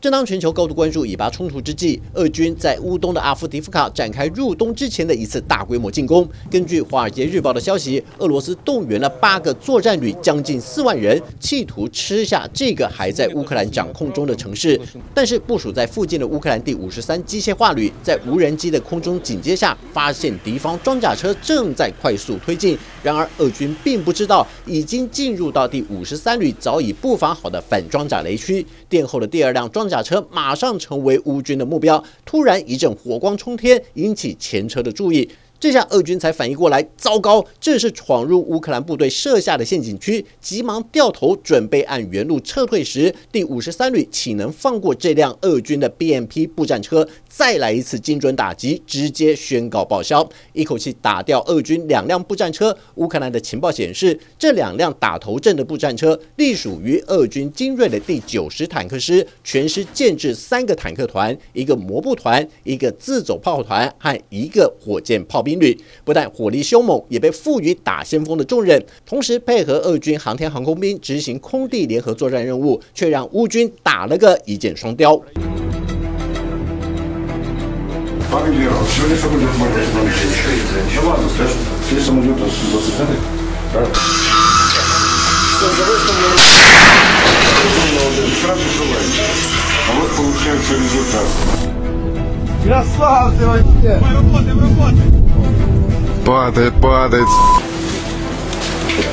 正当全球高度关注以巴冲突之际，俄军在乌东的阿夫迪夫卡展开入冬之前的一次大规模进攻。根据《华尔街日报》的消息，俄罗斯动员了八个作战旅，将近四万人，企图吃下这个还在乌克兰掌控中的城市。但是部署在附近的乌克兰第五十三机械化旅，在无人机的空中警戒下，发现敌方装甲车正在快速推进。然而，俄军并不知道，已经进入到第五十三旅早已布防好的反装甲雷区。殿后的第二辆装甲车马上成为乌军的目标，突然一阵火光冲天，引起前车的注意。这下俄军才反应过来，糟糕，这是闯入乌克兰部队设下的陷阱区，急忙掉头准备按原路撤退时，第五十三旅岂能放过这辆俄军的 BMP 步战车？再来一次精准打击，直接宣告报销，一口气打掉俄军两辆步战车。乌克兰的情报显示，这两辆打头阵的步战车隶属于俄军精锐的第九十坦克师，全师建制三个坦克团、一个摩步团、一个自走炮团和一个火箭炮兵。兵旅不但火力凶猛，也被赋予打先锋的重任，同时配合俄军航天航空兵执行空地联合作战任务，却让乌军打了个一箭双雕。Красавцы вообще! Работаем, работаем! Падает, падает.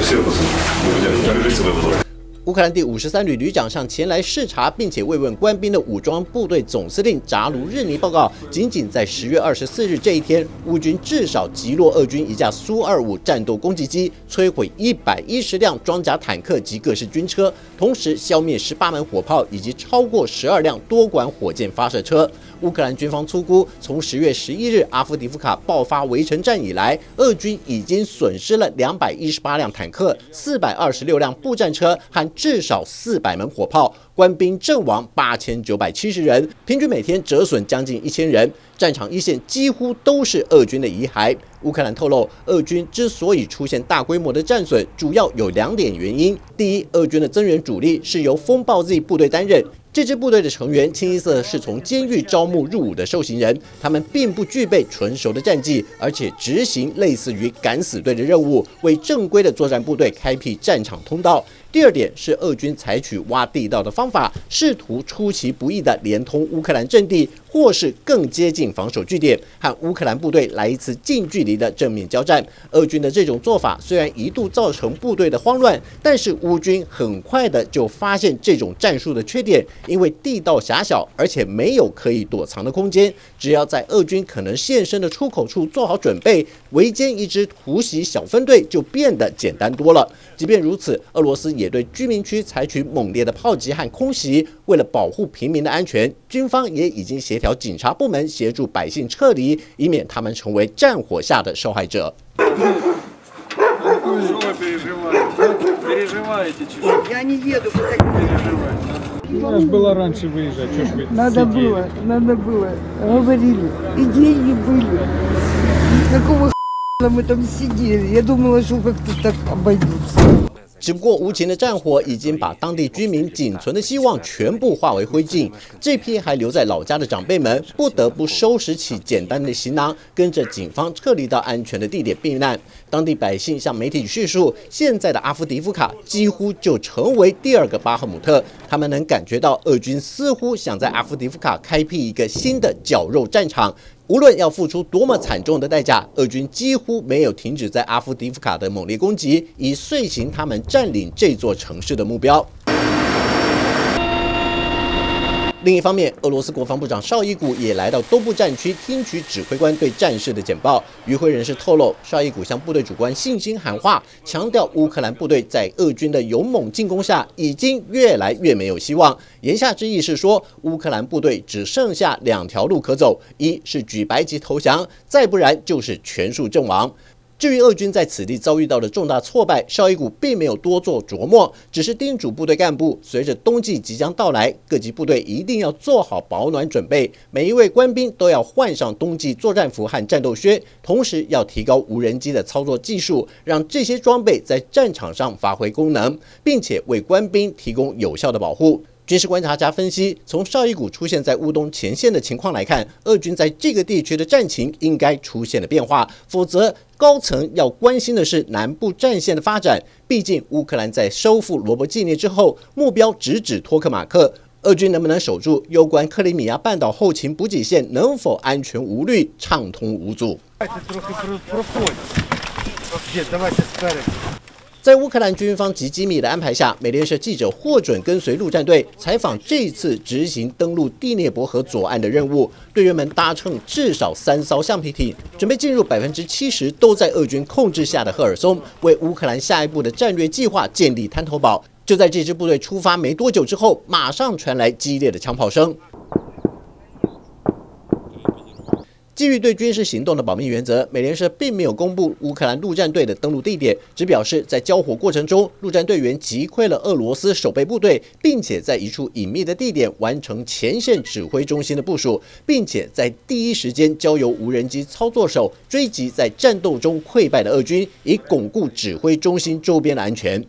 Все, пацаны, мы будем. свой себя, 乌克兰第五十三旅旅长向前来视察，并且慰问官兵的武装部队总司令扎卢日尼报告，仅仅在十月二十四日这一天，乌军至少击落俄军一架苏二五战斗攻击机，摧毁一百一十辆装甲坦克及各式军车，同时消灭十八门火炮以及超过十二辆多管火箭发射车。乌克兰军方粗估，从十月十一日阿夫迪夫卡爆发围城战以来，俄军已经损失了两百一十八辆坦克、四百二十六辆步战车和至少四百门火炮。官兵阵亡八千九百七十人，平均每天折损将近一千人。战场一线几乎都是俄军的遗骸。乌克兰透露，俄军之所以出现大规模的战损，主要有两点原因：第一，俄军的增援主力是由风暴 Z 部队担任。这支部队的成员清一色是从监狱招募入伍的受刑人，他们并不具备纯熟的战绩，而且执行类似于敢死队的任务，为正规的作战部队开辟战场通道。第二点是，俄军采取挖地道的方法，试图出其不意地连通乌克兰阵地。或是更接近防守据点，和乌克兰部队来一次近距离的正面交战。俄军的这种做法虽然一度造成部队的慌乱，但是乌军很快的就发现这种战术的缺点，因为地道狭小，而且没有可以躲藏的空间。只要在俄军可能现身的出口处做好准备，围歼一支突袭小分队就变得简单多了。即便如此，俄罗斯也对居民区采取猛烈的炮击和空袭。为了保护平民的安全，军方也已经协调警察部门协助百姓撤离，以免他们成为战火下的受害者。Надо было, надо было. Говорили. И деньги были. Какого х**на мы там сидели? Я думала, что как-то так обойдется. 只不过无情的战火已经把当地居民仅存的希望全部化为灰烬。这批还留在老家的长辈们不得不收拾起简单的行囊，跟着警方撤离到安全的地点避难。当地百姓向媒体叙述，现在的阿夫迪夫卡几乎就成为第二个巴赫姆特。他们能感觉到俄军似乎想在阿夫迪夫卡开辟一个新的绞肉战场。无论要付出多么惨重的代价，俄军几乎没有停止在阿夫迪夫卡的猛烈攻击，以遂行他们占领这座城市的目标。另一方面，俄罗斯国防部长绍伊古也来到东部战区听取指挥官对战事的简报。与会人士透露，绍伊古向部队主官信心喊话，强调乌克兰部队在俄军的勇猛进攻下已经越来越没有希望。言下之意是说，乌克兰部队只剩下两条路可走：一是举白旗投降，再不然就是全数阵亡。至于俄军在此地遭遇到的重大挫败，绍伊古并没有多做琢磨，只是叮嘱部队干部，随着冬季即将到来，各级部队一定要做好保暖准备，每一位官兵都要换上冬季作战服和战斗靴，同时要提高无人机的操作技术，让这些装备在战场上发挥功能，并且为官兵提供有效的保护。军事观察家分析，从绍伊古出现在乌东前线的情况来看，俄军在这个地区的战情应该出现了变化，否则高层要关心的是南部战线的发展。毕竟乌克兰在收复罗伯季涅之后，目标直指托克马克，俄军能不能守住攸关克里米亚半岛后勤补给线能否安全无虑、畅通无阻？在乌克兰军方及机密的安排下，美联社记者获准跟随陆战队采访这次执行登陆第聂伯河左岸的任务。队员们搭乘至少三艘橡皮艇，准备进入百分之七十都在俄军控制下的赫尔松，为乌克兰下一步的战略计划建立滩头堡。就在这支部队出发没多久之后，马上传来激烈的枪炮声。基于对军事行动的保密原则，美联社并没有公布乌克兰陆战队的登陆地点，只表示在交火过程中，陆战队员击溃了俄罗斯守备部队，并且在一处隐秘的地点完成前线指挥中心的部署，并且在第一时间交由无人机操作手追击在战斗中溃败的俄军，以巩固指挥中心周边的安全。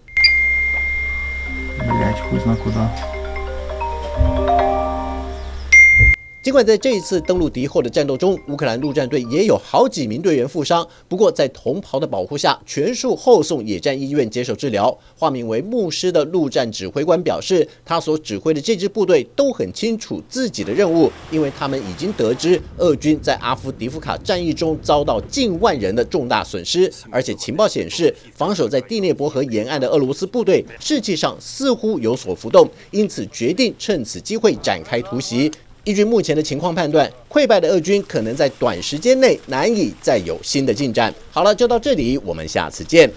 尽管在这一次登陆敌后的战斗中，乌克兰陆战队也有好几名队员负伤，不过在同袍的保护下，全数后送野战医院接受治疗。化名为牧师的陆战指挥官表示，他所指挥的这支部队都很清楚自己的任务，因为他们已经得知俄军在阿夫迪夫卡战役中遭到近万人的重大损失，而且情报显示，防守在第聂伯河沿岸的俄罗斯部队士气上似乎有所浮动，因此决定趁此机会展开突袭。依据目前的情况判断，溃败的俄军可能在短时间内难以再有新的进展。好了，就到这里，我们下次见。